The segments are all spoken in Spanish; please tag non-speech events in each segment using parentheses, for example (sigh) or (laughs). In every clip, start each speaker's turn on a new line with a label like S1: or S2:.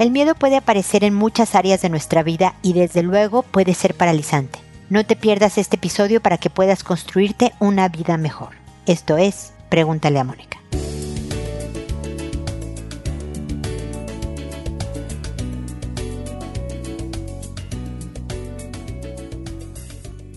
S1: El miedo puede aparecer en muchas áreas de nuestra vida y desde luego puede ser paralizante. No te pierdas este episodio para que puedas construirte una vida mejor. Esto es, pregúntale a Mónica.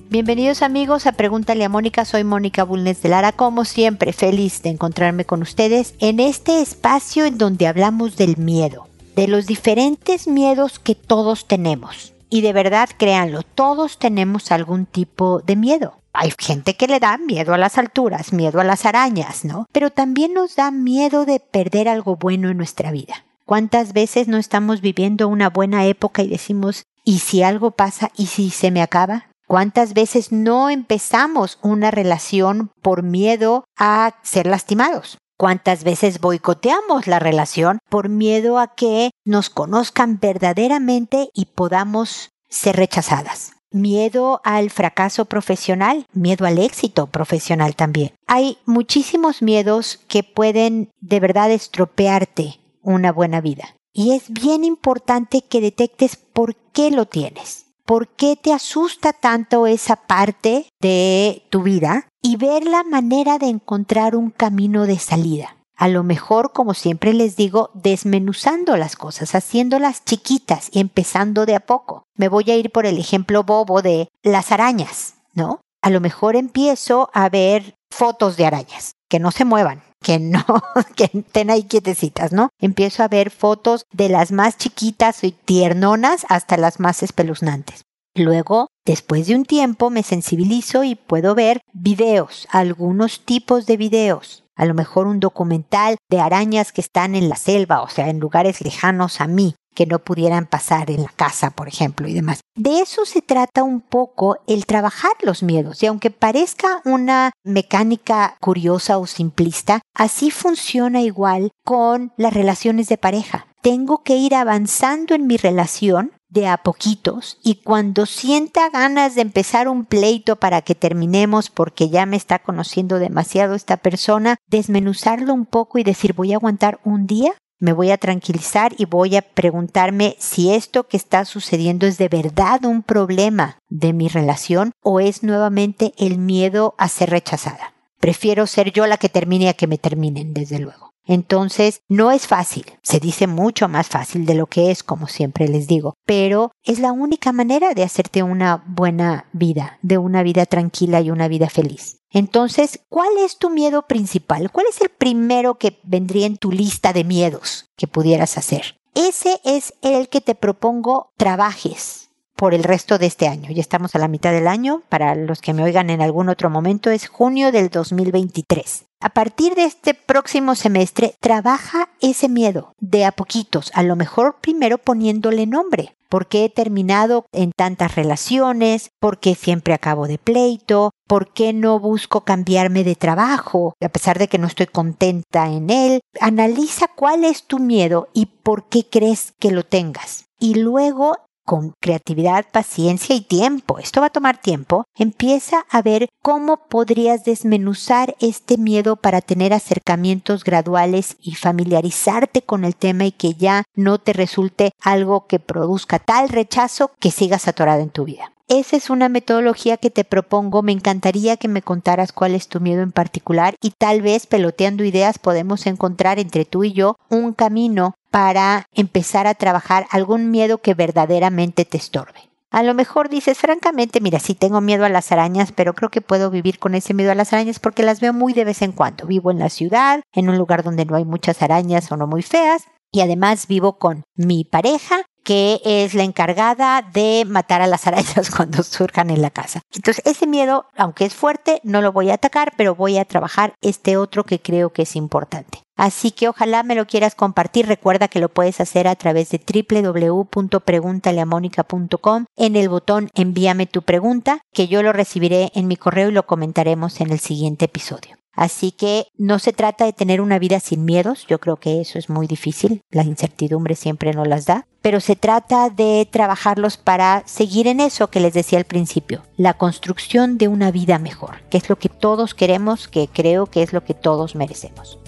S1: Bienvenidos amigos a Pregúntale a Mónica, soy Mónica Bulnes de Lara, como siempre feliz de encontrarme con ustedes en este espacio en donde hablamos del miedo, de los diferentes miedos que todos tenemos. Y de verdad, créanlo, todos tenemos algún tipo de miedo. Hay gente que le da miedo a las alturas, miedo a las arañas, ¿no? Pero también nos da miedo de perder algo bueno en nuestra vida. ¿Cuántas veces no estamos viviendo una buena época y decimos, ¿y si algo pasa? ¿Y si se me acaba? ¿Cuántas veces no empezamos una relación por miedo a ser lastimados? ¿Cuántas veces boicoteamos la relación por miedo a que nos conozcan verdaderamente y podamos ser rechazadas? Miedo al fracaso profesional, miedo al éxito profesional también. Hay muchísimos miedos que pueden de verdad estropearte una buena vida. Y es bien importante que detectes por qué lo tienes. ¿Por qué te asusta tanto esa parte de tu vida? Y ver la manera de encontrar un camino de salida. A lo mejor, como siempre les digo, desmenuzando las cosas, haciéndolas chiquitas y empezando de a poco. Me voy a ir por el ejemplo bobo de las arañas, ¿no? A lo mejor empiezo a ver fotos de arañas, que no se muevan, que no, (laughs) que estén ahí quietecitas, ¿no? Empiezo a ver fotos de las más chiquitas y tiernonas hasta las más espeluznantes. Luego, después de un tiempo, me sensibilizo y puedo ver videos, algunos tipos de videos. A lo mejor un documental de arañas que están en la selva, o sea, en lugares lejanos a mí que no pudieran pasar en la casa, por ejemplo, y demás. De eso se trata un poco el trabajar los miedos. Y aunque parezca una mecánica curiosa o simplista, así funciona igual con las relaciones de pareja. Tengo que ir avanzando en mi relación de a poquitos y cuando sienta ganas de empezar un pleito para que terminemos porque ya me está conociendo demasiado esta persona, desmenuzarlo un poco y decir voy a aguantar un día me voy a tranquilizar y voy a preguntarme si esto que está sucediendo es de verdad un problema de mi relación o es nuevamente el miedo a ser rechazada. Prefiero ser yo la que termine a que me terminen, desde luego. Entonces, no es fácil, se dice mucho más fácil de lo que es, como siempre les digo, pero es la única manera de hacerte una buena vida, de una vida tranquila y una vida feliz. Entonces, ¿cuál es tu miedo principal? ¿Cuál es el primero que vendría en tu lista de miedos que pudieras hacer? Ese es el que te propongo trabajes por el resto de este año. Ya estamos a la mitad del año. Para los que me oigan en algún otro momento, es junio del 2023. A partir de este próximo semestre, trabaja ese miedo de a poquitos, a lo mejor primero poniéndole nombre. ¿Por qué he terminado en tantas relaciones? ¿Por qué siempre acabo de pleito? ¿Por qué no busco cambiarme de trabajo a pesar de que no estoy contenta en él? Analiza cuál es tu miedo y por qué crees que lo tengas. Y luego con creatividad, paciencia y tiempo, esto va a tomar tiempo, empieza a ver cómo podrías desmenuzar este miedo para tener acercamientos graduales y familiarizarte con el tema y que ya no te resulte algo que produzca tal rechazo que sigas atorado en tu vida. Esa es una metodología que te propongo. Me encantaría que me contaras cuál es tu miedo en particular y tal vez peloteando ideas podemos encontrar entre tú y yo un camino para empezar a trabajar algún miedo que verdaderamente te estorbe. A lo mejor dices, francamente, mira, sí tengo miedo a las arañas, pero creo que puedo vivir con ese miedo a las arañas porque las veo muy de vez en cuando. Vivo en la ciudad, en un lugar donde no hay muchas arañas o no muy feas, y además vivo con mi pareja que es la encargada de matar a las arañas (laughs) cuando surjan en la casa. Entonces, ese miedo, aunque es fuerte, no lo voy a atacar, pero voy a trabajar este otro que creo que es importante. Así que ojalá me lo quieras compartir. Recuerda que lo puedes hacer a través de www.preguntaleamónica.com en el botón envíame tu pregunta, que yo lo recibiré en mi correo y lo comentaremos en el siguiente episodio. Así que no se trata de tener una vida sin miedos, yo creo que eso es muy difícil, la incertidumbre siempre nos las da, pero se trata de trabajarlos para seguir en eso que les decía al principio, la construcción de una vida mejor, que es lo que todos queremos, que creo que es lo que todos merecemos.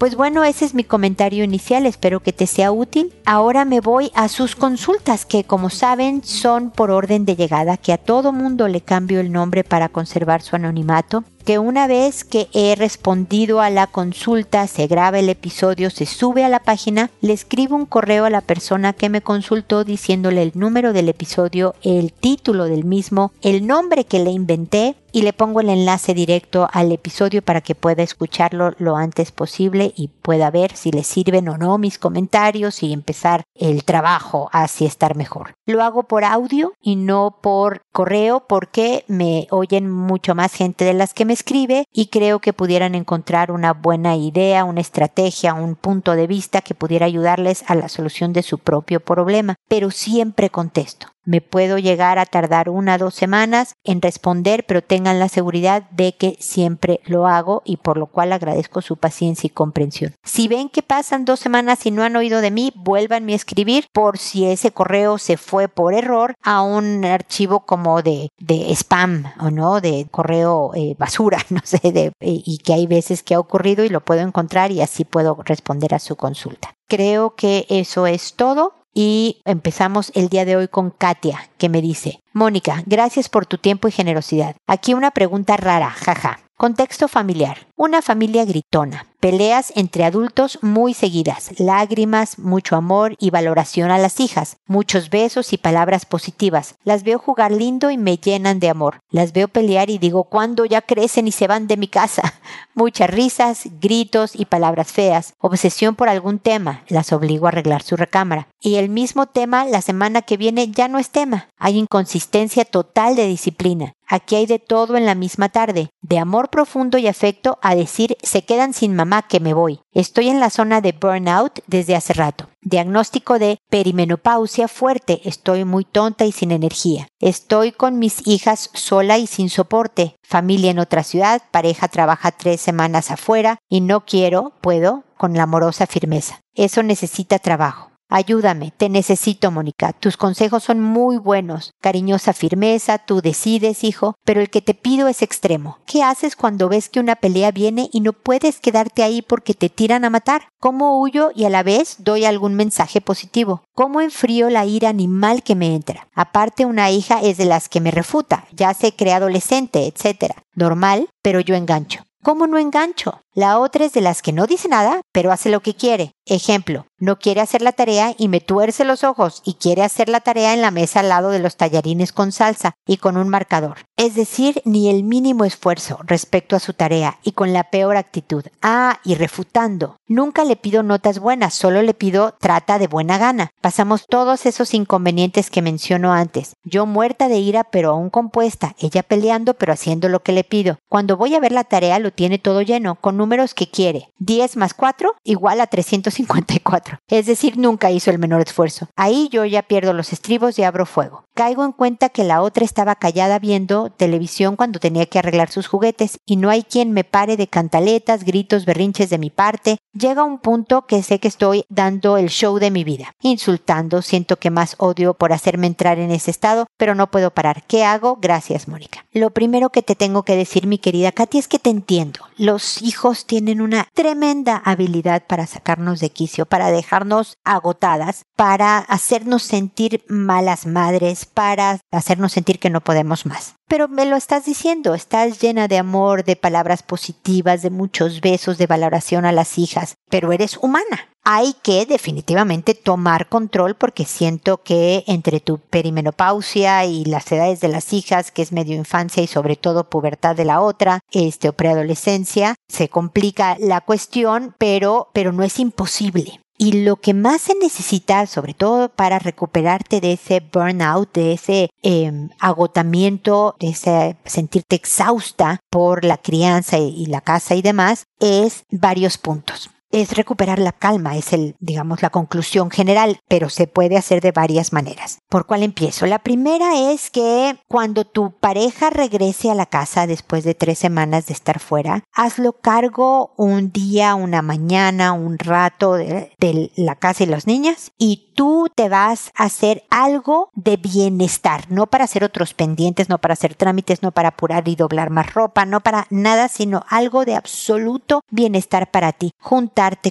S1: Pues bueno, ese es mi comentario inicial, espero que te sea útil. Ahora me voy a sus consultas, que como saben son por orden de llegada, que a todo mundo le cambio el nombre para conservar su anonimato que una vez que he respondido a la consulta, se graba el episodio, se sube a la página, le escribo un correo a la persona que me consultó diciéndole el número del episodio, el título del mismo, el nombre que le inventé y le pongo el enlace directo al episodio para que pueda escucharlo lo antes posible y pueda ver si le sirven o no mis comentarios y empezar el trabajo hacia estar mejor. Lo hago por audio y no por correo porque me oyen mucho más gente de las que me escribe y creo que pudieran encontrar una buena idea, una estrategia, un punto de vista que pudiera ayudarles a la solución de su propio problema. Pero siempre contesto. Me puedo llegar a tardar una o dos semanas en responder, pero tengan la seguridad de que siempre lo hago y por lo cual agradezco su paciencia y comprensión. Si ven que pasan dos semanas y no han oído de mí, vuélvanme a escribir por si ese correo se fue por error a un archivo como de, spam o no, de correo eh, basura, (laughs) no sé, de, eh, y que hay veces que ha ocurrido y lo puedo encontrar y así puedo responder a su consulta. Creo que eso es todo y empezamos el día de hoy con Katia, que me dice, Mónica, gracias por tu tiempo y generosidad. Aquí una pregunta rara, jaja. Contexto familiar. Una familia gritona. Peleas entre adultos muy seguidas. Lágrimas, mucho amor y valoración a las hijas. Muchos besos y palabras positivas. Las veo jugar lindo y me llenan de amor. Las veo pelear y digo, ¿cuándo ya crecen y se van de mi casa? (laughs) Muchas risas, gritos y palabras feas. Obsesión por algún tema. Las obligo a arreglar su recámara. Y el mismo tema la semana que viene ya no es tema. Hay inconsistencia total de disciplina. Aquí hay de todo en la misma tarde, de amor profundo y afecto a decir se quedan sin mamá que me voy. Estoy en la zona de burnout desde hace rato. Diagnóstico de perimenopausia fuerte. Estoy muy tonta y sin energía. Estoy con mis hijas sola y sin soporte. Familia en otra ciudad. Pareja trabaja tres semanas afuera y no quiero, puedo, con la amorosa firmeza. Eso necesita trabajo. Ayúdame, te necesito, Mónica. Tus consejos son muy buenos. Cariñosa firmeza, tú decides, hijo, pero el que te pido es extremo. ¿Qué haces cuando ves que una pelea viene y no puedes quedarte ahí porque te tiran a matar? ¿Cómo huyo y a la vez doy algún mensaje positivo? ¿Cómo enfrío la ira animal que me entra? Aparte, una hija es de las que me refuta, ya se cree adolescente, etc. Normal, pero yo engancho. ¿Cómo no engancho? La otra es de las que no dice nada, pero hace lo que quiere. Ejemplo, no quiere hacer la tarea y me tuerce los ojos y quiere hacer la tarea en la mesa al lado de los tallarines con salsa y con un marcador. Es decir, ni el mínimo esfuerzo respecto a su tarea y con la peor actitud. Ah, y refutando. Nunca le pido notas buenas, solo le pido trata de buena gana. Pasamos todos esos inconvenientes que menciono antes. Yo muerta de ira pero aún compuesta, ella peleando pero haciendo lo que le pido. Cuando voy a ver la tarea lo tiene todo lleno, con números que quiere. 10 más 4 igual a 354. Es decir, nunca hizo el menor esfuerzo. Ahí yo ya pierdo los estribos y abro fuego. Caigo en cuenta que la otra estaba callada viendo televisión cuando tenía que arreglar sus juguetes y no hay quien me pare de cantaletas, gritos, berrinches de mi parte. Llega un punto que sé que estoy dando el show de mi vida. Insultando, siento que más odio por hacerme entrar en ese estado, pero no puedo parar. ¿Qué hago? Gracias, Mónica. Lo primero que te tengo que decir, mi querida Katy, es que te entiendo. Los hijos tienen una tremenda habilidad para sacarnos de quicio, para dejarnos agotadas, para hacernos sentir malas madres, para hacernos sentir que no podemos más. Pero me lo estás diciendo, estás llena de amor, de palabras positivas, de muchos besos, de valoración a las hijas, pero eres humana. Hay que definitivamente tomar control porque siento que entre tu perimenopausia y las edades de las hijas, que es medio infancia y sobre todo pubertad de la otra, este o preadolescencia, se complica la cuestión, pero pero no es imposible. Y lo que más se necesita, sobre todo para recuperarte de ese burnout, de ese em, agotamiento, de ese sentirte exhausta por la crianza y la casa y demás, es varios puntos es recuperar la calma, es el, digamos, la conclusión general, pero se puede hacer de varias maneras. ¿Por cuál empiezo? La primera es que cuando tu pareja regrese a la casa después de tres semanas de estar fuera, hazlo cargo un día, una mañana, un rato de, la casa y las niñas y tú te vas a hacer algo de bienestar, no para hacer otros pendientes, no para hacer trámites, no para apurar y doblar más ropa, no para nada, sino algo de absoluto bienestar para ti.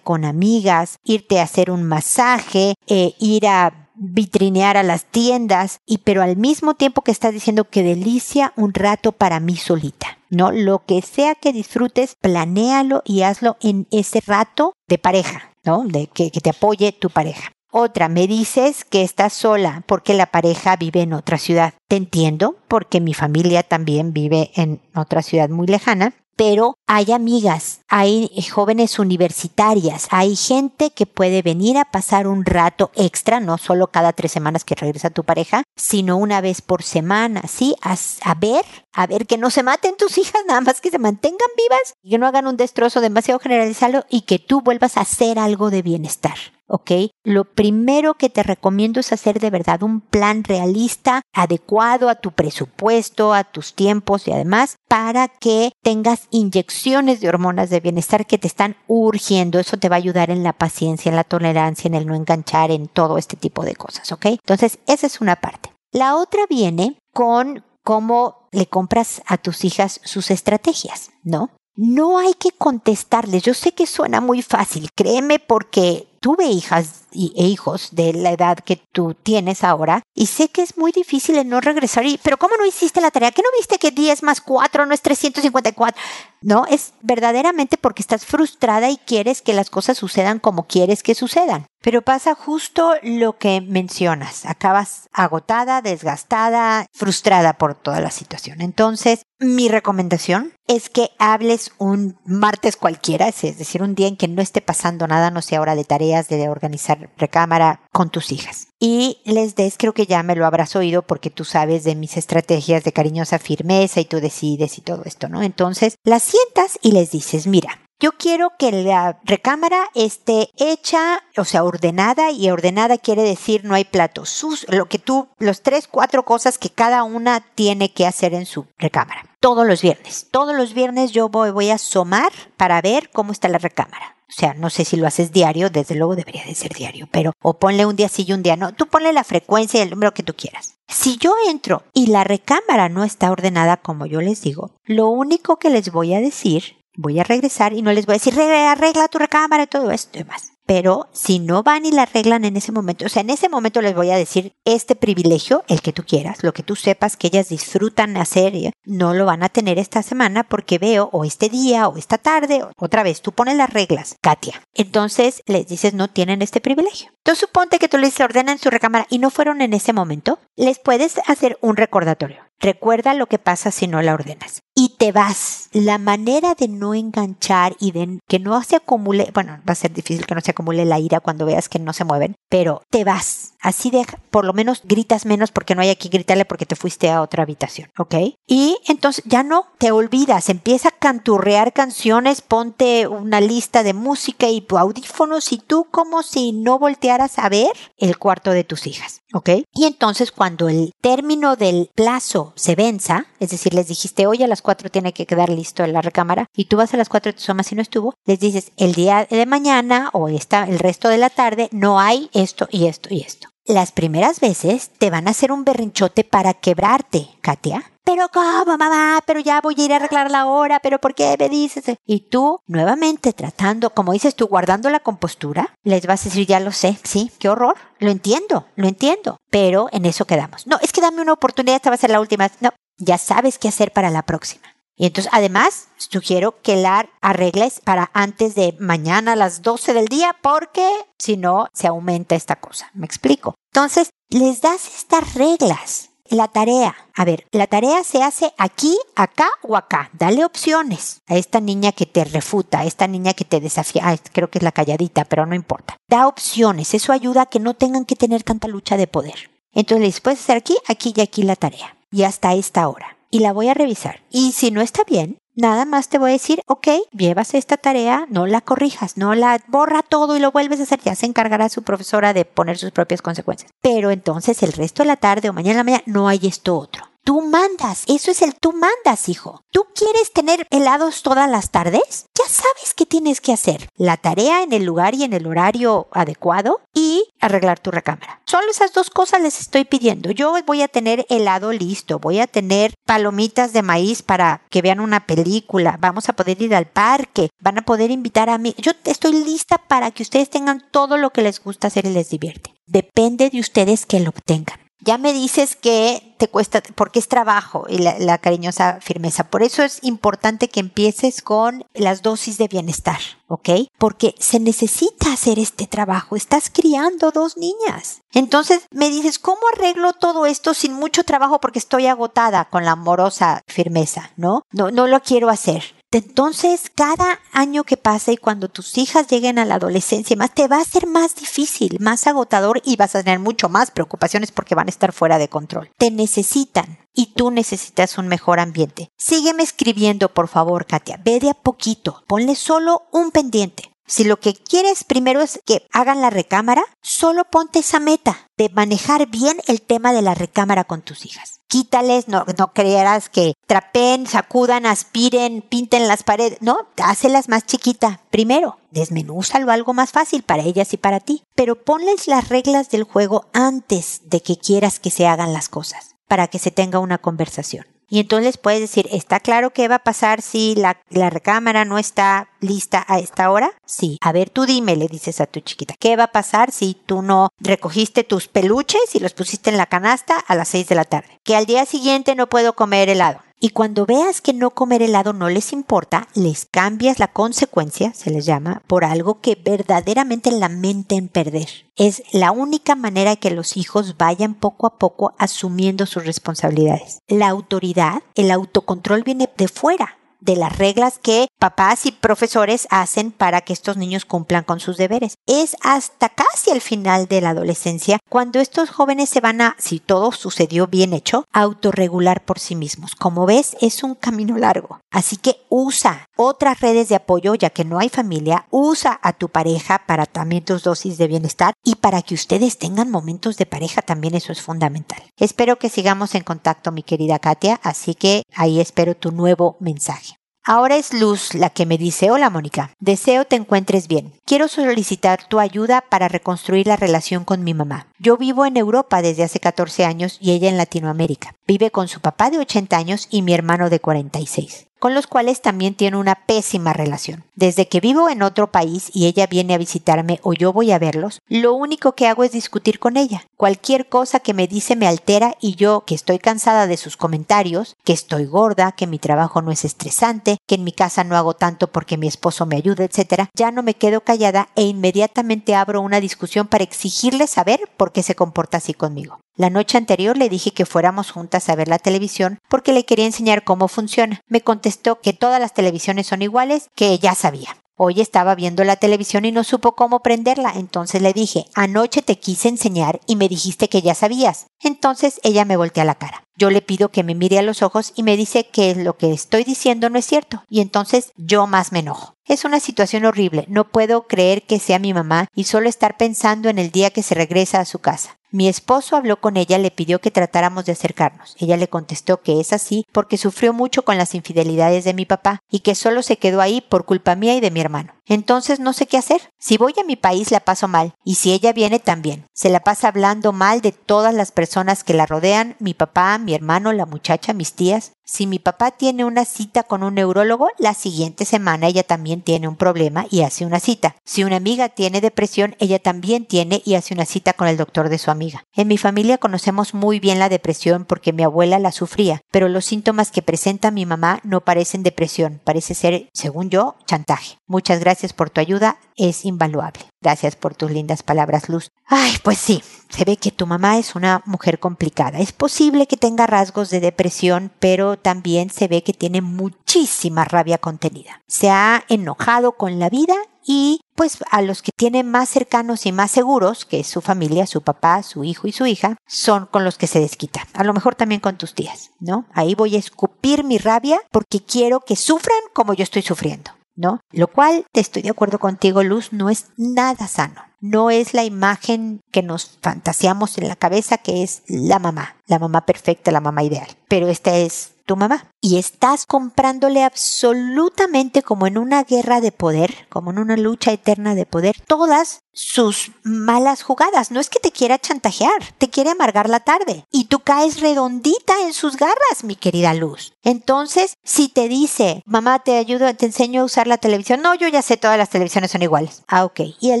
S1: Con amigas, irte a hacer un masaje, eh, ir a vitrinear a las tiendas y pero al mismo tiempo que estás diciendo que delicia un rato para mí solita. No, lo que sea que disfrutes, planéalo y hazlo en ese rato de pareja, ¿no? De que te apoye tu pareja. Otra, me dices que estás sola porque la pareja vive en otra ciudad. Te entiendo porque mi familia también vive en otra ciudad muy lejana pero hay amigas, hay jóvenes universitarias, hay gente que puede venir a pasar un rato extra, no solo cada tres semanas que regresa tu pareja, sino una vez por semana, ¿sí? A, a, ver, a ver que no se maten tus (laughs) hijas, nada más que se mantengan vivas que no hagan un destrozo demasiado generalizado y que tú vuelvas a hacer algo de bienestar. ¿Ok? Lo primero que te recomiendo es hacer de verdad un plan realista, adecuado a tu presupuesto, a tus tiempos y además para que tengas inyecciones de hormonas de bienestar que te están urgiendo. Eso te va a ayudar en la paciencia, en la tolerancia, en el no enganchar, en todo este tipo de cosas, ¿ok? Entonces, esa es una parte. La otra viene con cómo le compras a tus hijas sus estrategias, ¿no? No hay que contestarles. Yo sé que suena muy fácil, créeme porque tuve hijas y, e hijos de la edad que tú tienes ahora y sé que es muy difícil el no regresar y, pero ¿cómo no hiciste la tarea? ¿Qué no viste que 10 más 4 no es 354? No, es verdaderamente porque estás frustrada y quieres que las cosas sucedan como quieres que sucedan. Pero pasa justo lo que mencionas. Acabas agotada, desgastada, frustrada por toda la situación. Entonces, mi recomendación es que hables un martes cualquiera, es decir, un día en que no esté pasando nada, no sea hora de de organizar recámara con tus hijas. Y les des, creo que ya me lo habrás oído porque tú sabes de mis estrategias de cariñosa firmeza y tú decides y todo esto, ¿no? Entonces, las sientas y les dices, mira, yo quiero que la recámara esté hecha, o sea, ordenada, y ordenada quiere decir no hay platos sus, lo que tú, los tres, cuatro cosas que cada una tiene que hacer en su recámara. Todos los viernes. Todos los viernes yo voy, voy a asomar para ver cómo está la recámara. O sea, no sé si lo haces diario, desde luego debería de ser diario, pero o ponle un día sí y un día no. Tú ponle la frecuencia y el número que tú quieras. Si yo entro y la recámara no está ordenada como yo les digo, lo único que les voy a decir voy a regresar y no les voy a decir, arregla tu recámara y todo esto y demás. Pero si no van y la arreglan en ese momento, o sea, en ese momento les voy a decir este privilegio, el que tú quieras, lo que tú sepas que ellas disfrutan hacer, no lo van a tener esta semana porque veo o este día o esta tarde, otra vez, tú pones las reglas, Katia. Entonces les dices, no tienen este privilegio. Entonces suponte que tú les ordenan su recámara y no fueron en ese momento, les puedes hacer un recordatorio. Recuerda lo que pasa si no la ordenas. Y te vas. La manera de no enganchar y de que no se acumule, bueno, va a ser difícil que no se acumule la ira cuando veas que no se mueven, pero te vas. Así de, por lo menos gritas menos porque no hay aquí gritarle porque te fuiste a otra habitación, ¿ok? Y entonces ya no te olvidas, empieza a canturrear canciones, ponte una lista de música y audífonos y tú como si no voltearas a ver el cuarto de tus hijas, ¿ok? Y entonces cuando el término del plazo se venza, es decir, les dijiste, hoy a las 4 tiene que quedar listo en la recámara y tú vas a las 4 de tu amas y no estuvo, les dices, el día de mañana o está el resto de la tarde no hay esto y esto y esto. Las primeras veces te van a hacer un berrinchote para quebrarte, Katia. Pero cómo, mamá, pero ya voy a ir a arreglar la hora, pero ¿por qué me dices? Y tú, nuevamente tratando, como dices tú, guardando la compostura, les vas a decir, ya lo sé, sí, qué horror, lo entiendo, lo entiendo, pero en eso quedamos. No, es que dame una oportunidad, esta va a ser la última. No, ya sabes qué hacer para la próxima. Y entonces, además, sugiero que la arregles para antes de mañana a las 12 del día, porque si no, se aumenta esta cosa. ¿Me explico? Entonces, les das estas reglas. La tarea. A ver, la tarea se hace aquí, acá o acá. Dale opciones a esta niña que te refuta, a esta niña que te desafía. creo que es la calladita, pero no importa. Da opciones. Eso ayuda a que no tengan que tener tanta lucha de poder. Entonces, les puedes hacer aquí, aquí y aquí la tarea. Y hasta esta hora y la voy a revisar. Y si no está bien, nada más te voy a decir, ok, llevas esta tarea, no la corrijas, no la borra todo y lo vuelves a hacer, ya se encargará su profesora de poner sus propias consecuencias. Pero entonces el resto de la tarde o mañana en la mañana no hay esto otro. Tú mandas, eso es el tú mandas, hijo. ¿Tú quieres tener helados todas las tardes? Ya sabes qué tienes que hacer. La tarea en el lugar y en el horario adecuado y arreglar tu recámara. Solo esas dos cosas les estoy pidiendo. Yo voy a tener helado listo, voy a tener palomitas de maíz para que vean una película, vamos a poder ir al parque, van a poder invitar a mí. Yo estoy lista para que ustedes tengan todo lo que les gusta hacer y les divierte. Depende de ustedes que lo obtengan. Ya me dices que te cuesta, porque es trabajo y la, cariñosa firmeza. Por eso es importante que empieces con las dosis de bienestar, ¿ok? Porque se necesita hacer este trabajo. Estás criando dos niñas. Entonces me dices, ¿cómo arreglo todo esto sin mucho trabajo porque estoy agotada con la amorosa firmeza, ¿no? No, no lo quiero hacer. Entonces, cada año que pasa y cuando tus hijas lleguen a la adolescencia, más te va a ser más difícil, más agotador y vas a tener mucho más preocupaciones porque van a estar fuera de control. Te necesitan y tú necesitas un mejor ambiente. Sígueme escribiendo, por favor, Katia. Ve de a poquito. Ponle solo un pendiente. Si lo que quieres primero es que hagan la recámara, solo ponte esa meta de manejar bien el tema de la recámara con tus hijas. Quítales, no, no creerás que trapen, sacudan, aspiren, pinten las paredes. No, hácelas más chiquita primero. Desmenúzalo algo más fácil para ellas y para ti. Pero ponles las reglas del juego antes de que quieras que se hagan las cosas, para que se tenga una conversación. Y entonces puedes decir, ¿está claro qué va a pasar si la, la, recámara no está lista a esta hora? Sí. A ver, tú dime, le dices a tu chiquita, ¿qué va a pasar si tú no recogiste tus peluches y los pusiste en la canasta a las seis de la tarde? Que al día siguiente no puedo comer helado. Y cuando veas que no comer helado no les importa, les cambias la consecuencia, se les llama, por algo que verdaderamente lamenten perder. Es la única manera que los hijos vayan poco a poco asumiendo sus responsabilidades. La autoridad, el autocontrol viene de fuera de las reglas que papás y profesores hacen para que estos niños cumplan con sus deberes. Es hasta casi el final de la adolescencia cuando estos jóvenes se van a, si todo sucedió bien hecho, autorregular por sí mismos. Como ves, es un camino largo. Así que usa otras redes de apoyo, ya que no hay familia, usa a tu pareja para también tus dosis de bienestar y para que ustedes tengan momentos de pareja también eso es fundamental. Espero que sigamos en contacto, mi querida Katia, así que ahí espero tu nuevo mensaje. Ahora es Luz la que me dice, hola Mónica, deseo te encuentres bien. Quiero solicitar tu ayuda para reconstruir la relación con mi mamá. Yo vivo en Europa desde hace 14 años y ella en Latinoamérica. Vive con su papá de 80 años y mi hermano de 46 con los cuales también tiene una pésima relación. Desde que vivo en otro país y ella viene a visitarme o yo voy a verlos, lo único que hago es discutir con ella. Cualquier cosa que me dice me altera y yo, que estoy cansada de sus comentarios, que estoy gorda, que mi trabajo no es estresante, que en mi casa no hago tanto porque mi esposo me ayuda, etc., ya no me quedo callada e inmediatamente abro una discusión para exigirle saber por qué se comporta así conmigo. La noche anterior le dije que fuéramos juntas a ver la televisión porque le quería enseñar cómo funciona. Me contestó que todas las televisiones son iguales, que ya sabía. Hoy estaba viendo la televisión y no supo cómo prenderla, entonces le dije, anoche te quise enseñar y me dijiste que ya sabías. Entonces ella me voltea la cara. Yo le pido que me mire a los ojos y me dice que lo que estoy diciendo no es cierto, y entonces yo más me enojo. Es una situación horrible, no puedo creer que sea mi mamá y solo estar pensando en el día que se regresa a su casa. Mi esposo habló con ella, le pidió que tratáramos de acercarnos. Ella le contestó que es así porque sufrió mucho con las infidelidades de mi papá y que solo se quedó ahí por culpa mía y de mi hermano. Entonces no sé qué hacer. Si voy a mi país la paso mal y si ella viene también. Se la pasa hablando mal de todas las personas que la rodean, mi papá, mi hermano, la muchacha, mis tías. Si mi papá tiene una cita con un neurólogo, la siguiente semana ella también tiene un problema y hace una cita. Si una amiga tiene depresión, ella también tiene y hace una cita con el doctor de su amiga. En mi familia conocemos muy bien la depresión porque mi abuela la sufría, pero los síntomas que presenta mi mamá no parecen depresión, parece ser, según yo, chantaje. Muchas gracias por tu ayuda, es invaluable. Gracias por tus lindas palabras, Luz. Ay, pues sí, se ve que tu mamá es una mujer complicada. Es posible que tenga rasgos de depresión, pero también se ve que tiene muchísima rabia contenida. Se ha enojado con la vida y pues a los que tiene más cercanos y más seguros, que es su familia, su papá, su hijo y su hija, son con los que se desquita. A lo mejor también con tus tías, ¿no? Ahí voy a escupir mi rabia porque quiero que sufran como yo estoy sufriendo. ¿No? Lo cual, estoy de acuerdo contigo, Luz, no es nada sano. No es la imagen que nos fantaseamos en la cabeza que es la mamá, la mamá perfecta, la mamá ideal. Pero esta es tu mamá. Y estás comprándole absolutamente como en una guerra de poder, como en una lucha eterna de poder, todas sus malas jugadas. No es que te quiera chantajear, te quiere amargar la tarde. Y tú caes redondita en sus garras, mi querida Luz. Entonces, si te dice, mamá, te ayudo, te enseño a usar la televisión. No, yo ya sé, todas las televisiones son iguales. Ah, ok. Y al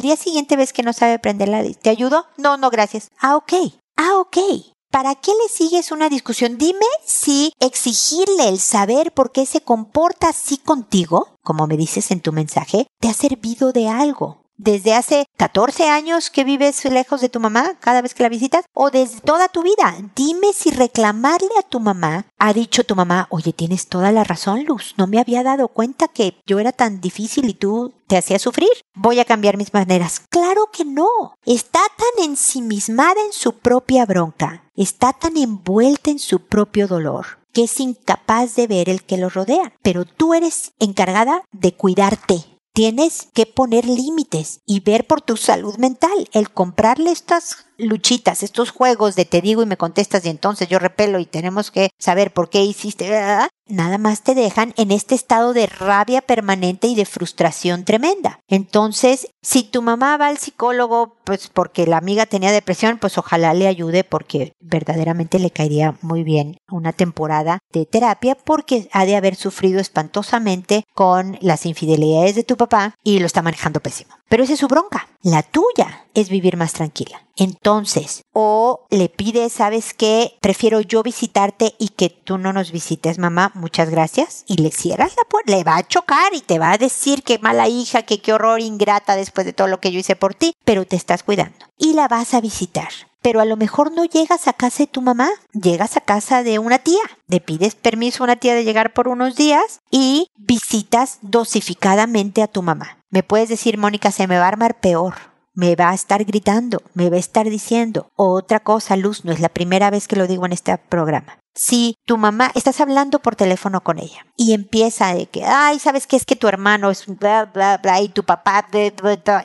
S1: día siguiente ves que no sabe prenderla, ¿te ayudo? No, no, gracias. Ah, ok. Ah, ok. ¿Para qué le sigues una discusión? Dime si exigirle el saber por qué se comporta así contigo, como me dices en tu mensaje, te ha servido de algo desde hace 14 años que vives lejos de tu mamá cada vez que la visitas o desde toda tu vida. Dime si reclamarle a tu mamá ha dicho tu mamá, oye, tienes toda la razón, Luz, no me había dado cuenta que yo era tan difícil y tú te hacías sufrir. Voy a cambiar mis maneras. Claro que no. Está tan ensimismada en su propia bronca, está tan envuelta en su propio dolor que es incapaz de ver el que lo rodea. Pero tú eres encargada de cuidarte, tienes que poner límites y ver por tu salud mental. El comprarle estas luchitas, estos juegos de te digo y me contestas y entonces yo repelo y tenemos que saber por qué hiciste, nada más te dejan en este estado de rabia permanente y de frustración tremenda. Entonces, si tu mamá va al psicólogo, pues porque la amiga tenía depresión, pues ojalá le ayude porque verdaderamente le caería muy bien una temporada de terapia porque ha de haber sufrido espantosamente con las infidelidades de tu papá y lo está manejando pésimo. Pero esa es su bronca. La tuya es vivir más tranquila. Entonces, o le pides, ¿sabes qué? Prefiero yo visitarte y que tú no nos visites, mamá, muchas gracias. Y le cierras la puerta, le va a chocar y te va a decir qué mala hija, que qué horror ingrata después de todo lo que yo hice por ti, pero te estás cuidando. Y la vas a visitar pero a lo mejor no llegas a casa de tu mamá, llegas a casa de una tía. Le pides permiso a una tía de llegar por unos días y visitas dosificadamente a tu mamá. Me puedes decir, Mónica, se me va a armar peor me va a estar gritando, me va a estar diciendo. otra cosa, Luz, no es la primera vez que lo digo en este programa si tu mamá, estás hablando por teléfono con ella y empieza de que, ay, ¿sabes qué es que tu hermano es bla, bla, bla, y tu papá,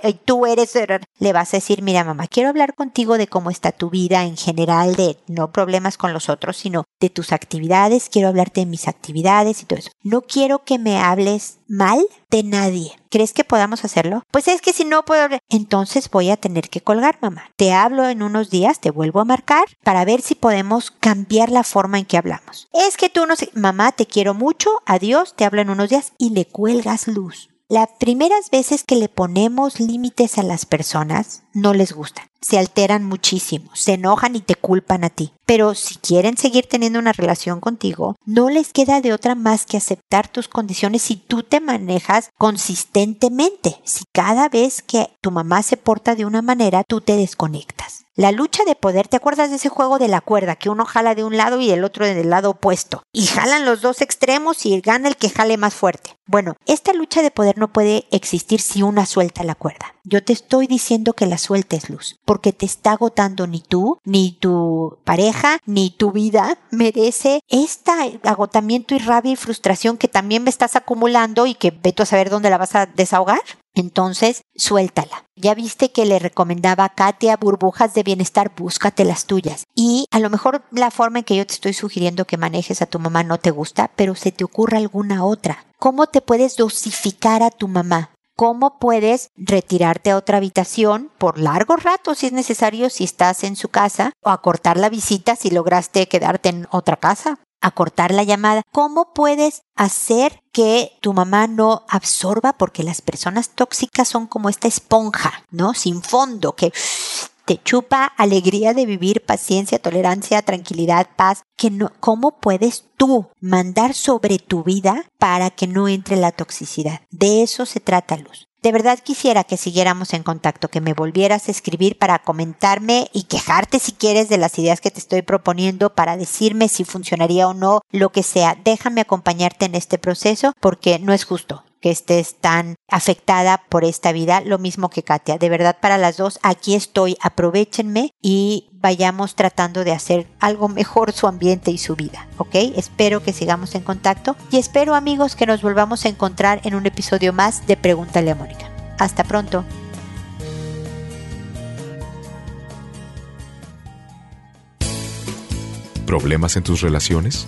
S1: y tú eres, le vas a decir, mira mamá, quiero hablar contigo de cómo está tu vida en general, de no problemas con los otros, sino de tus actividades, quiero hablarte de mis actividades y todo eso. No quiero que me hables mal de nadie. ¿Crees que podamos hacerlo? Pues es que si no puedo, entonces voy a tener que colgar, mamá. Te hablo en unos días, te vuelvo a marcar para ver si podemos cambiar la forma en que hablamos. Es que tú no sé, mamá, te quiero mucho, adiós, te hablo en unos días y le cuelgas luz. Las primeras veces que le ponemos límites a las personas no les gusta, se alteran muchísimo, se enojan y te culpan a ti. Pero si quieren seguir teniendo una relación contigo, no les queda de otra más que aceptar tus condiciones si tú te manejas consistentemente. Si cada vez que tu mamá se porta de una manera, tú te desconectas. La lucha de poder, ¿te acuerdas de ese juego de la cuerda que uno jala de un lado y el otro del lado opuesto? Y jalan los dos extremos y gana el que jale más fuerte. Bueno, esta lucha de poder no puede existir si una suelta la cuerda. Yo te estoy diciendo que la sueltes, Luz, porque te está agotando ni tú, ni tu pareja, ni tu vida merece este agotamiento y rabia y frustración que también me estás acumulando y que veto a saber dónde la vas a desahogar. Entonces, suéltala. Ya viste que le recomendaba a Katia burbujas de bienestar, búscate las tuyas. Y a lo mejor la forma en que yo te estoy sugiriendo que manejes a tu mamá no te gusta, pero se te ocurra alguna otra. ¿Cómo te puedes dosificar a tu mamá? ¿Cómo puedes retirarte a otra habitación por largo rato si es necesario si estás en su casa o acortar la visita si lograste quedarte en otra casa? Acortar la llamada. ¿Cómo puedes hacer que tu mamá no absorba? Porque las personas tóxicas son como esta esponja, ¿no? Sin fondo, que te chupa alegría de vivir, paciencia, tolerancia, tranquilidad, paz. Que no, ¿Cómo puedes tú mandar sobre tu vida para que no entre la toxicidad? De eso se trata, Luz. De verdad quisiera que siguiéramos en contacto, que me volvieras a escribir para comentarme y quejarte si quieres de las ideas que te estoy proponiendo, para decirme si funcionaría o no, lo que sea. Déjame acompañarte en este proceso porque no es justo. Que estés tan afectada por esta vida, lo mismo que Katia. De verdad, para las dos, aquí estoy, aprovechenme y vayamos tratando de hacer algo mejor su ambiente y su vida, ¿ok? Espero que sigamos en contacto y espero amigos que nos volvamos a encontrar en un episodio más de Pregúntale a Mónica. Hasta pronto.
S2: ¿Problemas en tus relaciones?